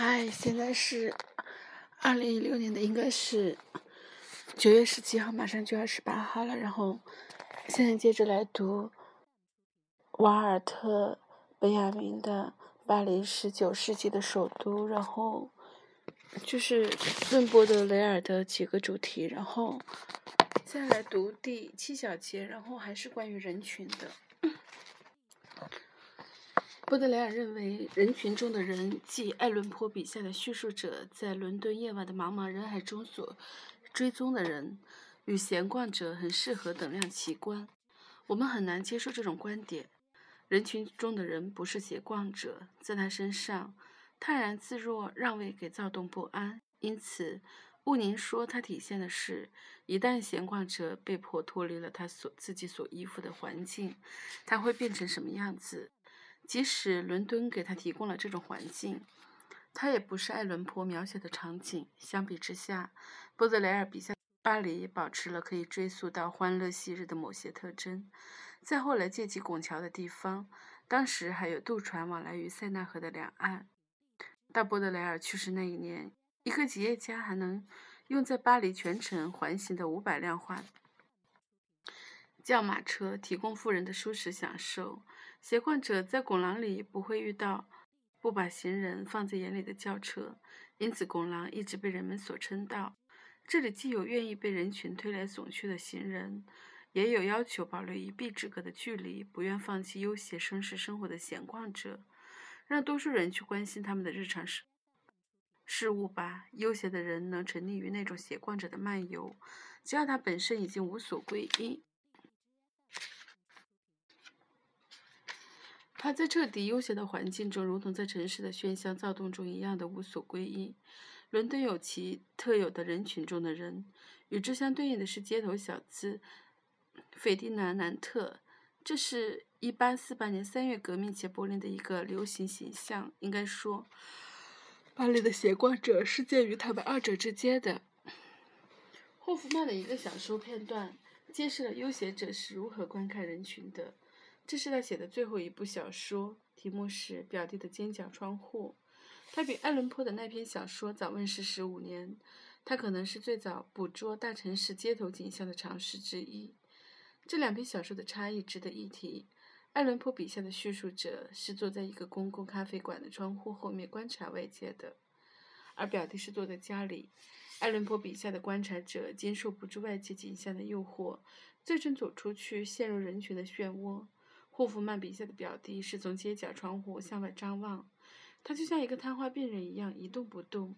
嗨，现在是二零一六年的，应该是九月十七号，马上就要十八号了。然后现在接着来读瓦尔特·本雅明的《巴黎十九世纪的首都》，然后就是论波德雷尔的几个主题。然后现在来读第七小节，然后还是关于人群的。波德莱尔认为，人群中的人，即爱伦坡笔下的叙述者在伦敦夜晚的茫茫人海中所追踪的人，与闲逛者很适合等量齐观。我们很难接受这种观点。人群中的人不是闲逛者，在他身上，泰然自若，让位给躁动不安。因此，毋宁说他体现的是，一旦闲逛者被迫脱离了他所自己所依附的环境，他会变成什么样子？即使伦敦给他提供了这种环境，他也不是爱伦坡描写的场景。相比之下，波德莱尔笔下巴黎保持了可以追溯到欢乐昔日的某些特征。再后来借机拱桥的地方，当时还有渡船往来于塞纳河的两岸。到波德莱尔去世那一年，一个企业家还能用在巴黎全城环行的五百辆化轿马车提供富人的舒适享受。闲逛者在拱廊里不会遇到不把行人放在眼里的轿车，因此拱廊一直被人们所称道。这里既有愿意被人群推来耸去的行人，也有要求保留一臂之隔的距离、不愿放弃悠闲绅士生活的闲逛者。让多数人去关心他们的日常事事物吧。悠闲的人能沉溺于那种闲逛者的漫游，只要他本身已经无所归依。他在彻底悠闲的环境中，如同在城市的喧嚣躁动中一样的无所归依。伦敦有其特有的人群中的人，与之相对应的是街头小资费迪南·南特。这是一八四八年三月革命前柏林的一个流行形象。应该说，巴黎的闲逛者是介于他们二者之间的。霍夫曼的一个小说片段揭示了悠闲者是如何观看人群的。这是他写的最后一部小说，题目是《表弟的尖角窗户》。他比爱伦坡的那篇小说早问世十五年，他可能是最早捕捉大城市街头景象的尝试之一。这两篇小说的差异值得一提。爱伦坡笔下的叙述者是坐在一个公共咖啡馆的窗户后面观察外界的，而表弟是坐在家里。爱伦坡笔下的观察者经受不住外界景象的诱惑，最终走出去，陷入人群的漩涡。霍夫曼笔下的表弟是从街角窗户向外张望，他就像一个瘫痪病人一样一动不动。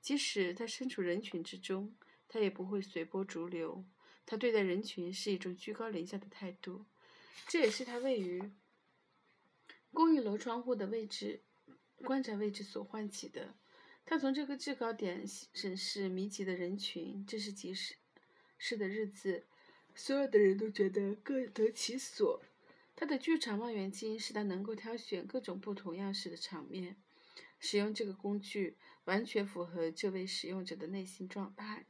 即使他身处人群之中，他也不会随波逐流。他对待人群是一种居高临下的态度，这也是他位于公寓楼窗户的位置、观察位置所唤起的。他从这个制高点审视密集的人群。这是集市市的日子，所有的人都觉得各得其所。他的剧场望远镜使他能够挑选各种不同样式的场面。使用这个工具完全符合这位使用者的内心状态，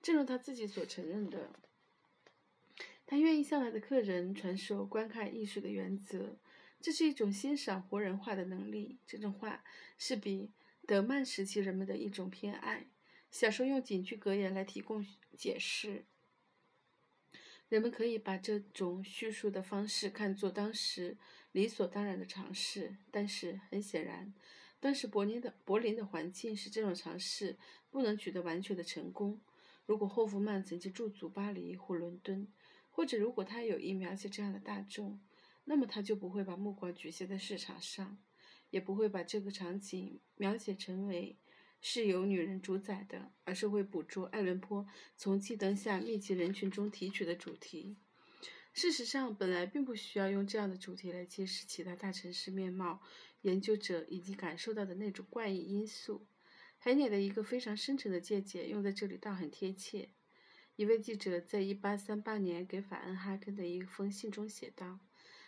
正如他自己所承认的。他愿意向来的客人传授观看艺术的原则，这是一种欣赏活人画的能力。这种画是比德曼时期人们的一种偏爱。小说用警句格言来提供解释。人们可以把这种叙述的方式看作当时理所当然的尝试，但是很显然，当时柏林的柏林的环境使这种尝试不能取得完全的成功。如果霍夫曼曾经驻足巴黎或伦敦，或者如果他有意描写这样的大众，那么他就不会把目光局限在市场上，也不会把这个场景描写成为。是由女人主宰的，而是会捕捉爱伦坡从气灯下密集人群中提取的主题。事实上，本来并不需要用这样的主题来揭示其他大城市面貌研究者已经感受到的那种怪异因素。海涅的一个非常深沉的见解用在这里倒很贴切。一位记者在1838年给法恩哈根的一封信中写道：“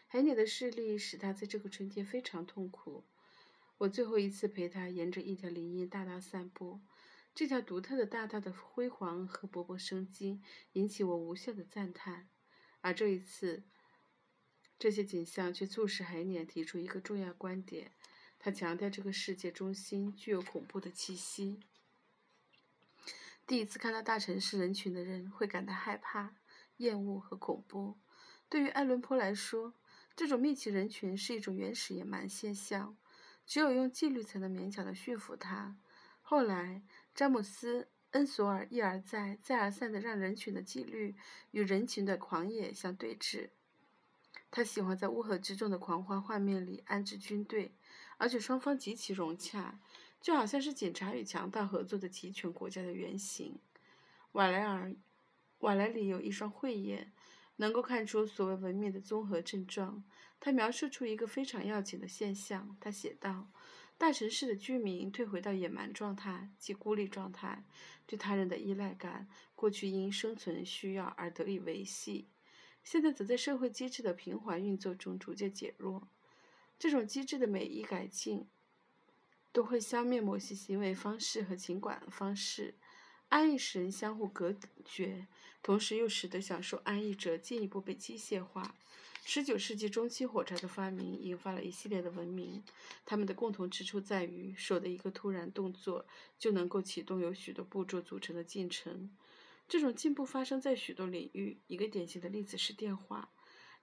海涅的视力使他在这个春天非常痛苦。”我最后一次陪他沿着一条林荫大道散步，这条独特的大道的辉煌和勃勃生机引起我无限的赞叹。而这一次，这些景象却促使海涅提出一个重要观点：他强调这个世界中心具有恐怖的气息。第一次看到大城市人群的人会感到害怕、厌恶和恐怖。对于爱伦坡来说，这种密集人群是一种原始野蛮现象，只有用纪律才能勉强的驯服它。后来，詹姆斯·恩索尔一而再、再而三地让人群的纪律与人群的狂野相对峙。他喜欢在乌合之众的狂欢画面里安置军队，而且双方极其融洽。就好像是警察与强盗合作的集权国家的原型。瓦莱尔，瓦莱里有一双慧眼，能够看出所谓文明的综合症状。他描述出一个非常要紧的现象。他写道：“大城市的居民退回到野蛮状态，即孤立状态，对他人的依赖感，过去因生存需要而得以维系，现在则在社会机制的平缓运作中逐渐减弱。这种机制的每一改进。”都会消灭某些行为方式和情感方式，安逸使人相互隔绝，同时又使得享受安逸者进一步被机械化。十九世纪中期，火柴的发明引发了一系列的文明，它们的共同之处在于手的一个突然动作就能够启动由许多步骤组成的进程。这种进步发生在许多领域。一个典型的例子是电话，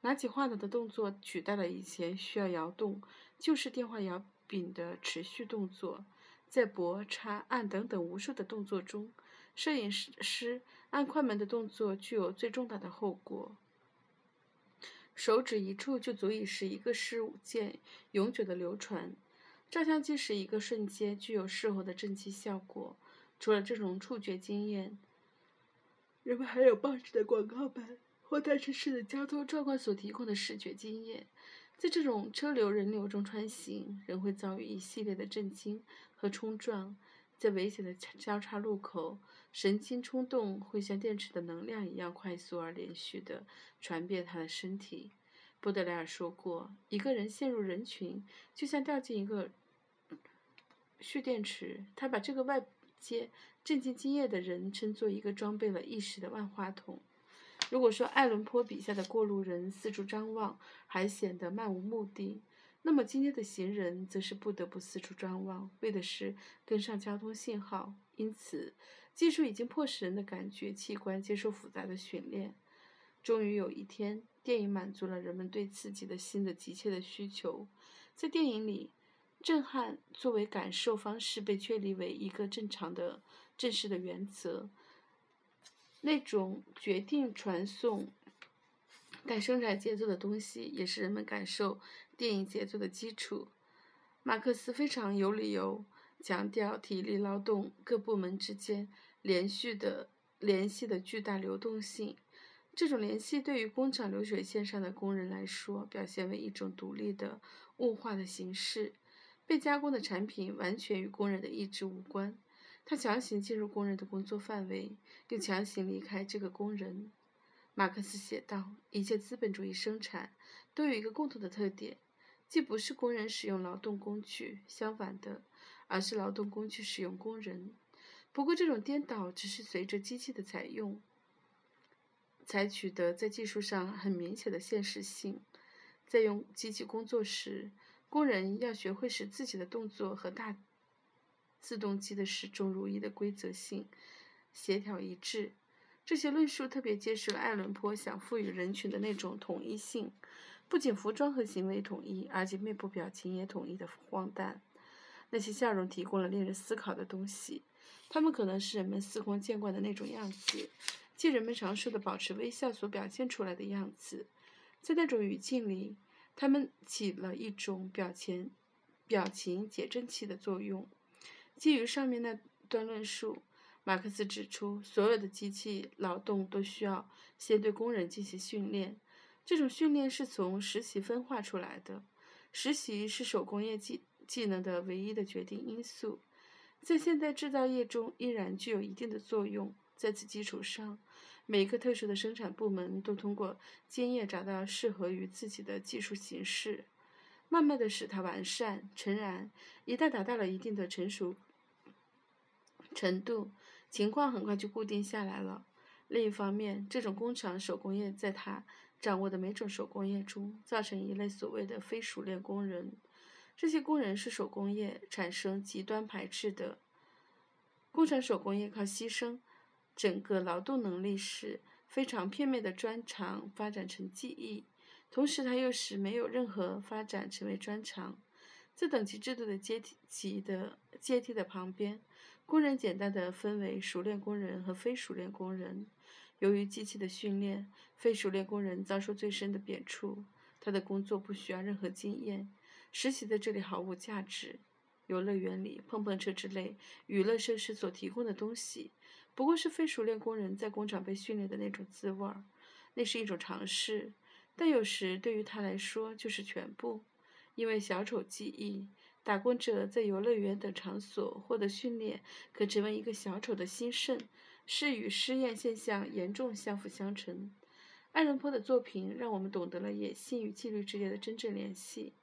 拿起话筒的动作取代了以前需要摇动旧式电话摇。柄的持续动作，在拨、插、按等等无数的动作中，摄影师按快门的动作具有最重大的后果。手指一触就足以使一个事件永久的流传。照相机使一个瞬间具有事后的震惊效果。除了这种触觉经验，人们还有报纸的广告版或大城市的交通状况所提供的视觉经验。在这种车流人流中穿行，人会遭遇一系列的震惊和冲撞。在危险的交叉路口，神经冲动会像电池的能量一样快速而连续地传遍他的身体。波德莱尔说过：“一个人陷入人群，就像掉进一个蓄电池。”他把这个外接震惊经验的人称作一个装备了意识的万花筒。如果说爱伦坡笔下的过路人四处张望，还显得漫无目的，那么今天的行人则是不得不四处张望，为的是跟上交通信号。因此，技术已经迫使人的感觉器官接受复杂的训练。终于有一天，电影满足了人们对刺激的新的急切的需求。在电影里，震撼作为感受方式被确立为一个正常的、正式的原则。那种决定传送带生产节奏的东西，也是人们感受电影节奏的基础。马克思非常有理由强调体力劳动各部门之间连续的联系的巨大流动性。这种联系对于工厂流水线上的工人来说，表现为一种独立的物化的形式。被加工的产品完全与工人的意志无关。他强行进入工人的工作范围，又强行离开这个工人。马克思写道：“一切资本主义生产都有一个共同的特点，既不是工人使用劳动工具，相反的，而是劳动工具使用工人。不过，这种颠倒只是随着机器的采用才取得在技术上很明显的现实性。在用机器工作时，工人要学会使自己的动作和大。”自动机的始终如一的规则性、协调一致，这些论述特别揭示了爱伦坡想赋予人群的那种统一性，不仅服装和行为统一，而且面部表情也统一的荒诞。那些笑容提供了令人思考的东西，它们可能是人们司空见惯的那种样子，即人们常说的保持微笑所表现出来的样子。在那种语境里，它们起了一种表情、表情解震器的作用。基于上面那段论述，马克思指出，所有的机器劳动都需要先对工人进行训练。这种训练是从实习分化出来的。实习是手工业技技能的唯一的决定因素，在现代制造业中依然具有一定的作用。在此基础上，每一个特殊的生产部门都通过经验找到适合于自己的技术形式。慢慢的使它完善。诚然，一旦达到了一定的成熟程度，情况很快就固定下来了。另一方面，这种工厂手工业在他掌握的每种手工业中，造成一类所谓的非熟练工人。这些工人是手工业产生极端排斥的。工厂手工业靠牺牲整个劳动能力时非常片面的专长发展成技艺，同时它又使没有任何发展成为专长。在等级制度的阶梯级的阶梯的旁边，工人简单的分为熟练工人和非熟练工人。由于机器的训练，非熟练工人遭受最深的贬黜。他的工作不需要任何经验，实习在这里毫无价值。游乐园里，碰碰车之类娱乐设施所提供的东西，不过是非熟练工人在工厂被训练的那种滋味儿。那是一种尝试，但有时对于他来说就是全部。因为小丑记忆，打工者在游乐园等场所获得训练，可成为一个小丑的兴盛，是与失验现象严重相辅相成。爱伦坡的作品让我们懂得了野性与纪律之间的真正联系。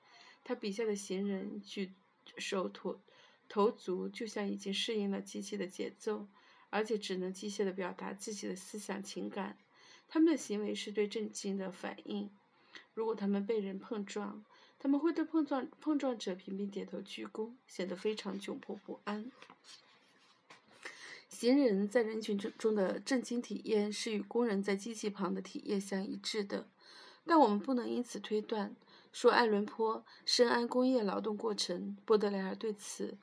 他笔下的行人举手投投足，就像已经适应了机器的节奏，而且只能机械地表达自己的思想情感。他们的行为是对震惊的反应。如果他们被人碰撞，他们会对碰撞碰撞者频频点头鞠躬，显得非常窘迫不安。行人在人群中中的震惊体验是与工人在机器旁的体验相一致的，但我们不能因此推断说爱伦坡深谙工业劳动过程。波德莱尔对此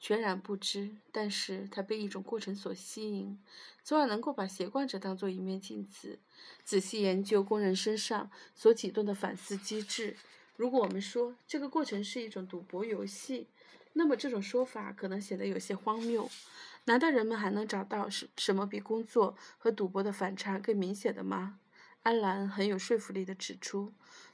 全然不知，但是他被一种过程所吸引，从而能够把斜惯者当作一面镜子，仔细研究工人身上所启动的反思机制。如果我们说这个过程是一种赌博游戏，那么这种说法可能显得有些荒谬。难道人们还能找到什什么比工作和赌博的反差更明显的吗？安澜很有说服力地指出，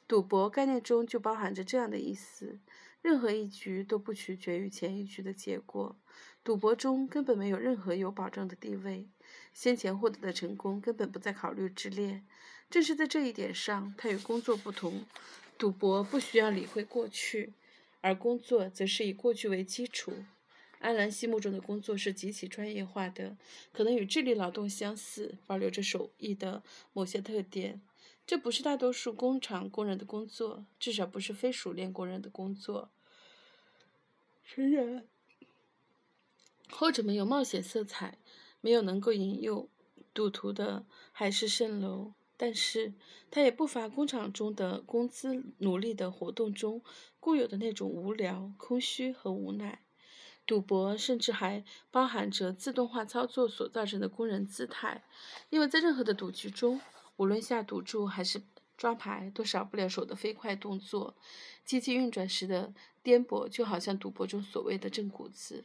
赌博概念中就包含着这样的意思：任何一局都不取决于前一局的结果。赌博中根本没有任何有保证的地位，先前获得的成功根本不在考虑之列。正是在这一点上，它与工作不同。赌博不需要理会过去，而工作则是以过去为基础。安澜心目中的工作是极其专业化的，可能与智力劳动相似，保留着手艺的某些特点。这不是大多数工厂工人的工作，至少不是非熟练工人的工作。诚然，后者没有冒险色彩，没有能够引诱赌徒的海市蜃楼。但是，它也不乏工厂中的工资努力的活动中固有的那种无聊、空虚和无奈。赌博甚至还包含着自动化操作所造成的工人姿态，因为在任何的赌局中，无论下赌注还是抓牌，都少不了手的飞快动作。机器运转时的颠簸，就好像赌博中所谓的正骨子。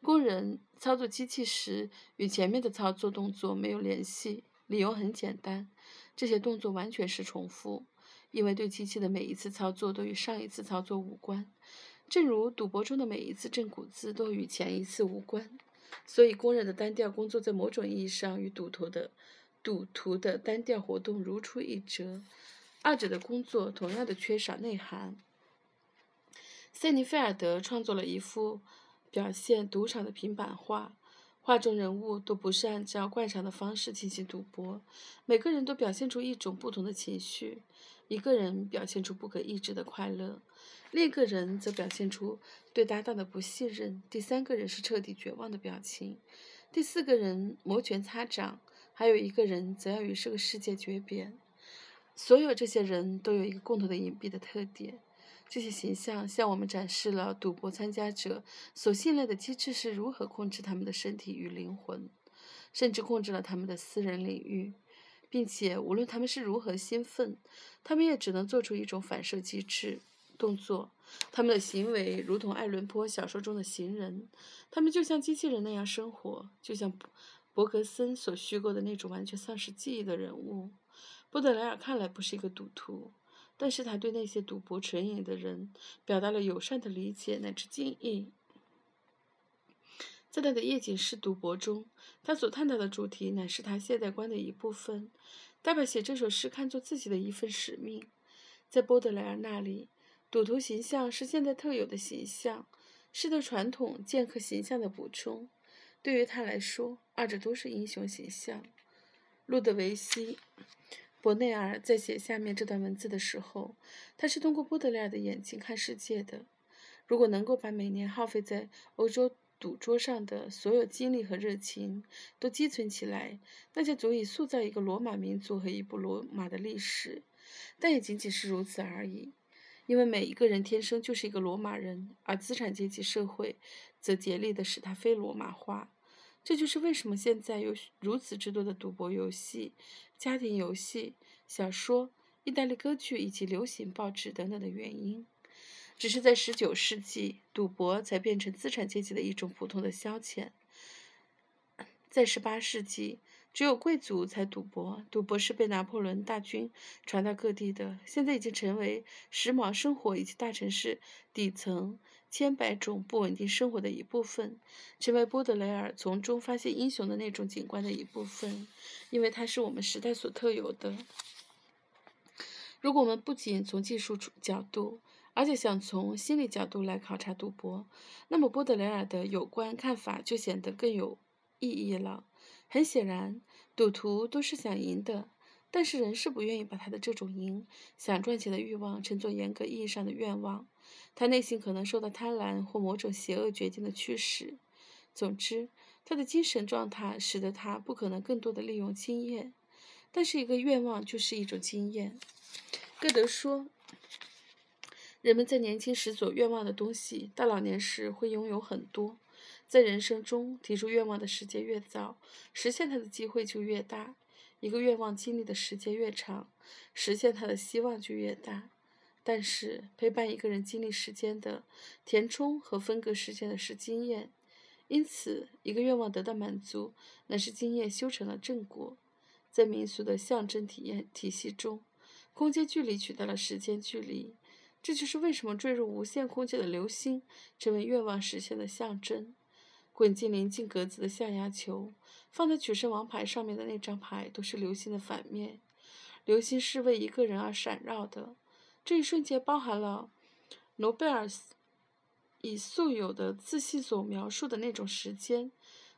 工人操作机器时，与前面的操作动作没有联系，理由很简单。这些动作完全是重复，因为对机器的每一次操作都与上一次操作无关，正如赌博中的每一次正骨字都与前一次无关。所以，工人的单调工作在某种意义上与赌徒的赌徒的单调活动如出一辙，二者的工作同样的缺少内涵。塞尼菲尔德创作了一幅表现赌场的平板画。画中人物都不是按照惯常的方式进行赌博，每个人都表现出一种不同的情绪。一个人表现出不可抑制的快乐，另一个人则表现出对搭档的不信任，第三个人是彻底绝望的表情，第四个人摩拳擦掌，还有一个人则要与这个世界诀别。所有这些人都有一个共同的隐蔽的特点。这些形象向我们展示了赌博参加者所信赖的机制是如何控制他们的身体与灵魂，甚至控制了他们的私人领域，并且无论他们是如何兴奋，他们也只能做出一种反射机制动作。他们的行为如同爱伦坡小说中的行人，他们就像机器人那样生活，就像伯格森所虚构的那种完全丧失记忆的人物。波德莱尔看来不是一个赌徒。但是他对那些赌博成瘾的人表达了友善的理解乃至敬意。在他的夜景式赌博中，他所探讨的主题乃是他现代观的一部分，他把写这首诗看作自己的一份使命。在波德莱尔那里，赌徒形象是现代特有的形象，是对传统剑客形象的补充。对于他来说，二者都是英雄形象。路德维希。伯内尔在写下面这段文字的时候，他是通过波德莱尔的眼睛看世界的。如果能够把每年耗费在欧洲赌桌上的所有精力和热情都积存起来，那就足以塑造一个罗马民族和一部罗马的历史。但也仅仅是如此而已，因为每一个人天生就是一个罗马人，而资产阶级社会则竭力的使他非罗马化。这就是为什么现在有如此之多的赌博游戏、家庭游戏、小说、意大利歌剧以及流行报纸等等的原因。只是在十九世纪，赌博才变成资产阶级的一种普通的消遣。在十八世纪，只有贵族才赌博，赌博是被拿破仑大军传到各地的，现在已经成为时髦生活以及大城市底层。千百种不稳定生活的一部分，成为波德雷尔从中发现英雄的那种景观的一部分，因为它是我们时代所特有的。如果我们不仅从技术角度，而且想从心理角度来考察赌博，那么波德雷尔的有关看法就显得更有意义了。很显然，赌徒都是想赢的，但是人是不愿意把他的这种赢、想赚钱的欲望称作严格意义上的愿望。他内心可能受到贪婪或某种邪恶决定的驱使。总之，他的精神状态使得他不可能更多的利用经验。但是，一个愿望就是一种经验。歌德说：“人们在年轻时所愿望的东西，到老年时会拥有很多。在人生中提出愿望的时间越早，实现它的机会就越大。一个愿望经历的时间越长，实现它的希望就越大。”但是，陪伴一个人经历时间的填充和分割时间的是经验，因此，一个愿望得到满足，乃是经验修成了正果。在民俗的象征体验体系中，空间距离取代了时间距离，这就是为什么坠入无限空间的流星成为愿望实现的象征。滚进临近格子的象牙球，放在取胜王牌上面的那张牌，都是流星的反面。流星是为一个人而闪耀的。这一瞬间包含了诺贝尔以素有的自信所描述的那种时间，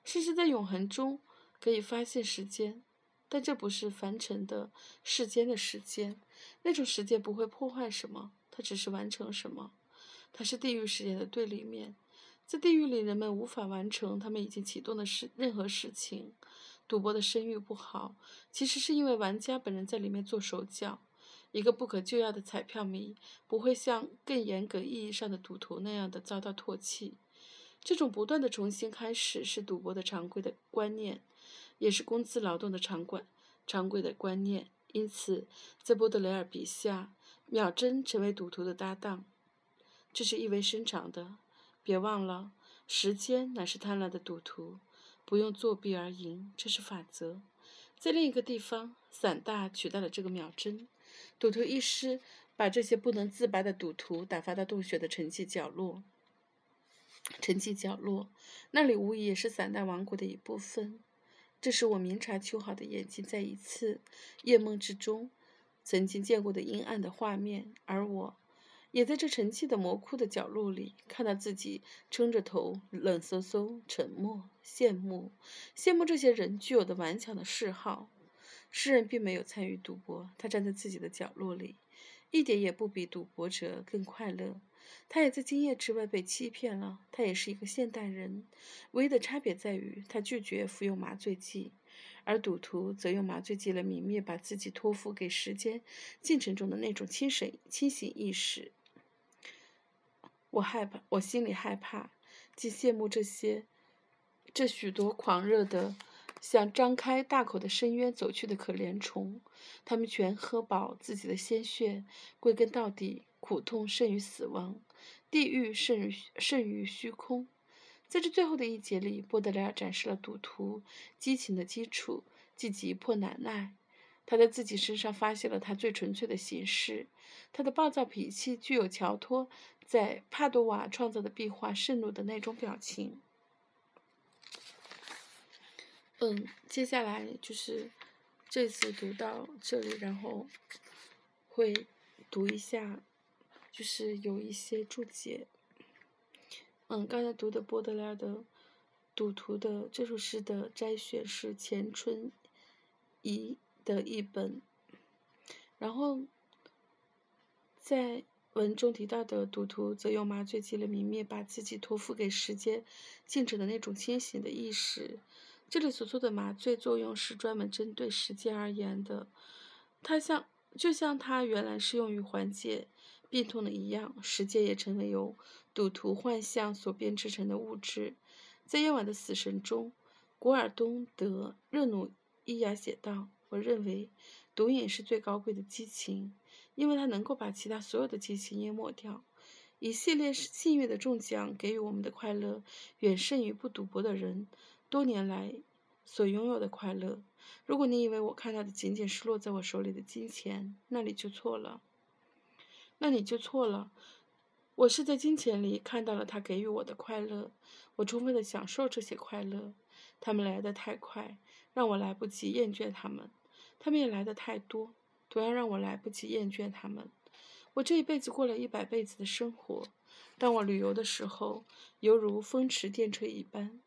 甚至在永恒中可以发现时间，但这不是凡尘的世间的时间。那种时间不会破坏什么，它只是完成什么。它是地狱时间的对立面，在地狱里，人们无法完成他们已经启动的事任何事情。赌博的声誉不好，其实是因为玩家本人在里面做手脚。一个不可救药的彩票迷不会像更严格意义上的赌徒那样的遭到唾弃。这种不断的重新开始是赌博的常规的观念，也是工资劳动的常规常规的观念。因此，在波德雷尔笔下，秒针成为赌徒的搭档，这是意味深长的。别忘了，时间乃是贪婪的赌徒，不用作弊而赢，这是法则。在另一个地方，散大取代了这个秒针。赌徒一师把这些不能自拔的赌徒打发到洞穴的沉寂角落。沉寂角落，那里无疑也是散弹王国的一部分。这是我明察秋毫的眼睛在一次夜梦之中曾经见过的阴暗的画面，而我也在这沉寂的魔窟的角落里看到自己撑着头，冷飕飕、沉默、羡慕，羡慕这些人具有的顽强的嗜好。诗人并没有参与赌博，他站在自己的角落里，一点也不比赌博者更快乐。他也在经验之外被欺骗了。他也是一个现代人，唯一的差别在于他拒绝服用麻醉剂，而赌徒则用麻醉剂来泯灭把自己托付给时间进程中的那种清醒清醒意识。我害怕，我心里害怕，既羡慕这些，这许多狂热的。向张开大口的深渊走去的可怜虫，他们全喝饱自己的鲜血。归根到底，苦痛胜于死亡，地狱胜于胜于虚空。在这最后的一节里，波德莱尔展示了赌徒激情的基础，即急迫难耐。他在自己身上发现了他最纯粹的形式。他的暴躁脾气具有乔托在帕多瓦创造的壁画盛怒的那种表情。嗯，接下来就是这次读到这里，然后会读一下，就是有一些注解。嗯，刚才读的波德莱尔的《赌徒》的这首诗的摘选是钱春怡的一本，然后在文中提到的赌徒，则用麻醉剂来泯灭把自己托付给时间静止的那种清醒的意识。这里所做的麻醉作用是专门针对时间而言的，它像就像它原来是用于缓解病痛的一样，时间也成为由赌徒幻象所编织成的物质。在夜晚的死神中，古尔东·德·热努伊亚写道：“我认为毒瘾是最高贵的激情。”因为它能够把其他所有的激情淹没掉。一系列幸运的中奖给予我们的快乐，远胜于不赌博的人多年来所拥有的快乐。如果你以为我看到的仅仅是落在我手里的金钱，那你就错了。那你就错了。我是在金钱里看到了他给予我的快乐。我充分的享受这些快乐。他们来得太快，让我来不及厌倦他们；他们也来得太多。同样让我来不及厌倦他们。我这一辈子过了一百辈子的生活。当我旅游的时候，犹如风驰电掣一般。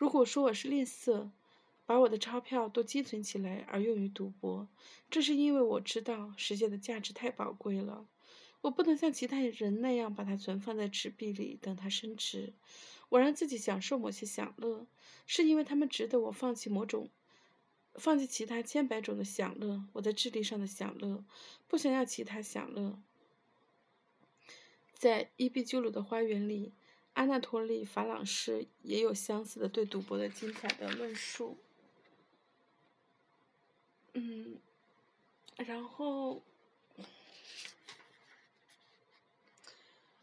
如果说我是吝啬，把我的钞票都积存起来而用于赌博，这是因为我知道时间的价值太宝贵了。我不能像其他人那样把它存放在纸币里等它升值。我让自己享受某些享乐，是因为他们值得我放弃某种。放弃其他千百种的享乐，我在智力上的享乐，不想要其他享乐。在伊壁鸠鲁的花园里，阿纳托利·法朗士也有相似的对赌博的精彩的论述。嗯，然后。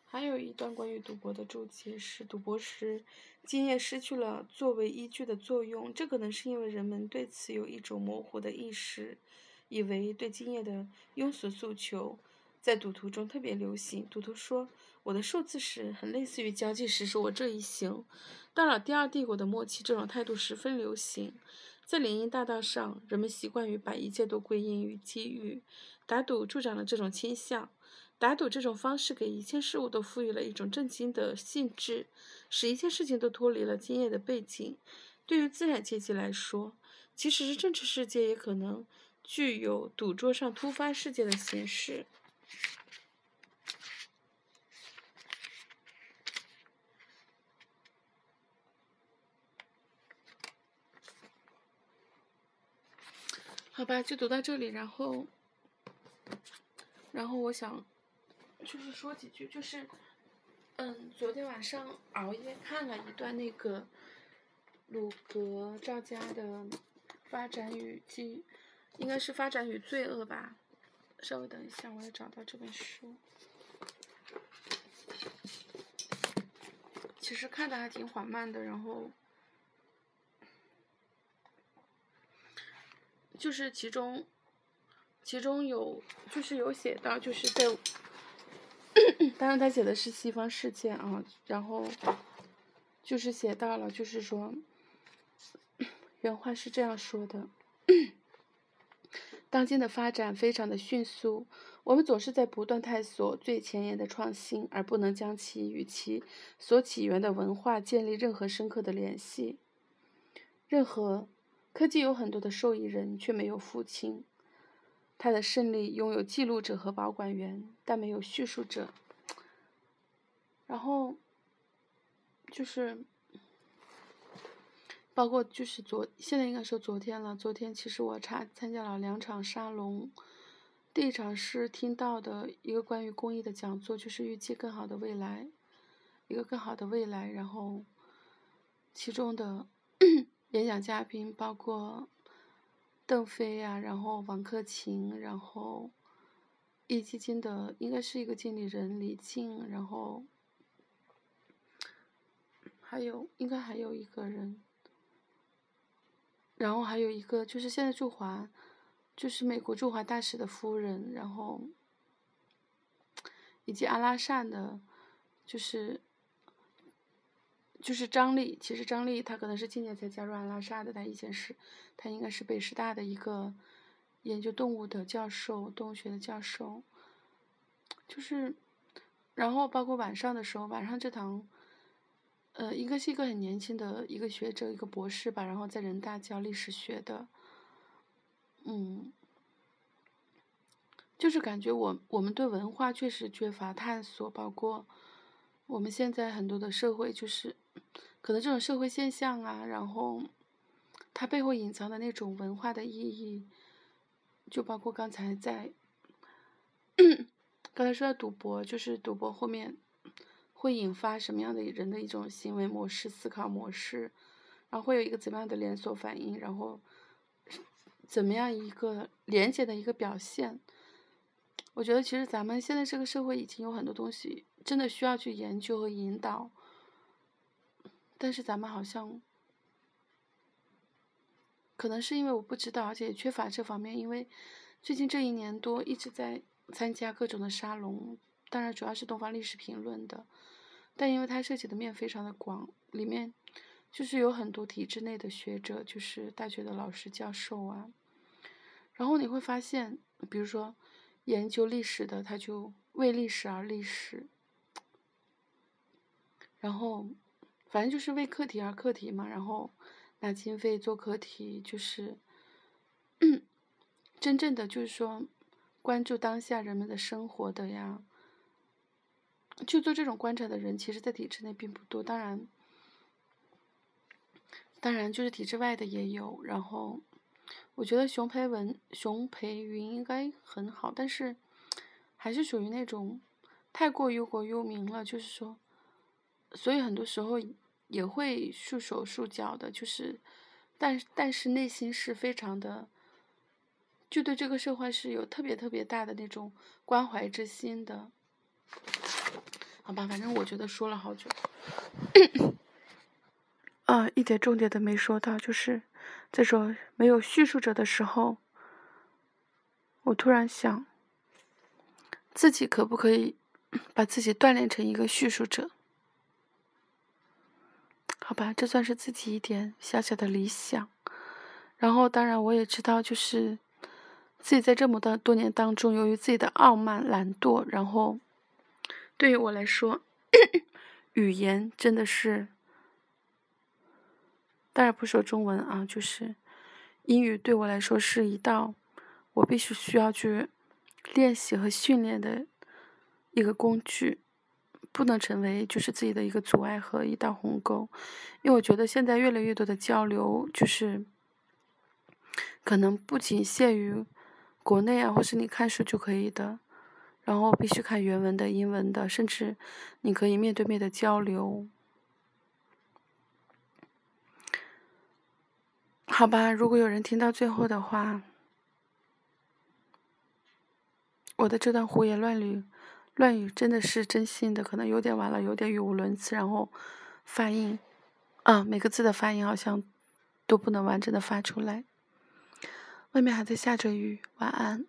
还有一段关于赌博的注解是：赌博时，经验失去了作为依据的作用。这可能是因为人们对此有一种模糊的意识，以为对经验的庸俗诉求在赌徒中特别流行。赌徒说：“我的数字时很类似于交际时说我这一行。”到了第二帝国的末期，这种态度十分流行。在联姻大道上，人们习惯于把一切都归因于机遇，打赌助长了这种倾向。打赌这种方式给一切事物都赋予了一种震惊的性质，使一切事情都脱离了经验的背景。对于资产阶级来说，即使是政治世界，也可能具有赌桌上突发事件的形式。好吧，就读到这里，然后，然后我想。就是说几句，就是，嗯，昨天晚上熬夜看了一段那个鲁格赵家的《发展与记》，应该是《发展与罪恶》吧。稍微等一下，我要找到这本书。其实看的还挺缓慢的，然后，就是其中，其中有就是有写到，就是在。当然，他写的是西方世界啊，然后就是写到了，就是说，原话是这样说的：当今的发展非常的迅速，我们总是在不断探索最前沿的创新，而不能将其与其所起源的文化建立任何深刻的联系。任何科技有很多的受益人，却没有父亲。他的胜利拥有记录者和保管员，但没有叙述者。然后，就是，包括就是昨现在应该说昨天了。昨天其实我参参加了两场沙龙，第一场是听到的一个关于公益的讲座，就是预计更好的未来，一个更好的未来。然后，其中的演讲嘉宾包括。邓飞呀，然后王克勤，然后易基金的应该是一个经理人李静，然后还有应该还有一个人，然后还有一个就是现在驻华，就是美国驻华大使的夫人，然后以及阿拉善的，就是。就是张力，其实张力他可能是今年才加入阿拉萨的，她以前是，他应该是北师大的一个研究动物的教授，动物学的教授。就是，然后包括晚上的时候，晚上这堂，呃，应该是一个很年轻的一个学者，一个博士吧，然后在人大教历史学的，嗯，就是感觉我我们对文化确实缺乏探索，包括我们现在很多的社会，就是可能这种社会现象啊，然后它背后隐藏的那种文化的意义，就包括刚才在刚才说的赌博，就是赌博后面会引发什么样的人的一种行为模式、思考模式，然后会有一个怎么样的连锁反应，然后怎么样一个连接的一个表现。我觉得其实咱们现在这个社会已经有很多东西真的需要去研究和引导，但是咱们好像可能是因为我不知道，而且缺乏这方面。因为最近这一年多一直在参加各种的沙龙，当然主要是东方历史评论的，但因为它涉及的面非常的广，里面就是有很多体制内的学者，就是大学的老师教授啊，然后你会发现，比如说。研究历史的，他就为历史而历史，然后反正就是为课题而课题嘛，然后拿经费做课题，就是 真正的就是说关注当下人们的生活的呀，就做这种观察的人，其实在体制内并不多，当然，当然就是体制外的也有，然后。我觉得熊培文、熊培云应该很好，但是还是属于那种太过忧国忧民了。就是说，所以很多时候也会束手束脚的。就是，但但是内心是非常的，就对这个社会是有特别特别大的那种关怀之心的。好吧，反正我觉得说了好久。啊，一点重点都没说到，就是。在说没有叙述者的时候，我突然想，自己可不可以把自己锻炼成一个叙述者？好吧，这算是自己一点小小的理想。然后，当然我也知道，就是自己在这么多多年当中，由于自己的傲慢、懒惰，然后对于我来说，语言真的是。当然不说中文啊，就是英语对我来说是一道我必须需要去练习和训练的一个工具，不能成为就是自己的一个阻碍和一道鸿沟。因为我觉得现在越来越多的交流，就是可能不仅限于国内啊，或是你看书就可以的，然后必须看原文的、英文的，甚至你可以面对面的交流。好吧，如果有人听到最后的话，我的这段胡言乱语、乱语真的是真心的，可能有点晚了，有点语无伦次，然后发音，啊，每个字的发音好像都不能完整的发出来。外面还在下着雨，晚安。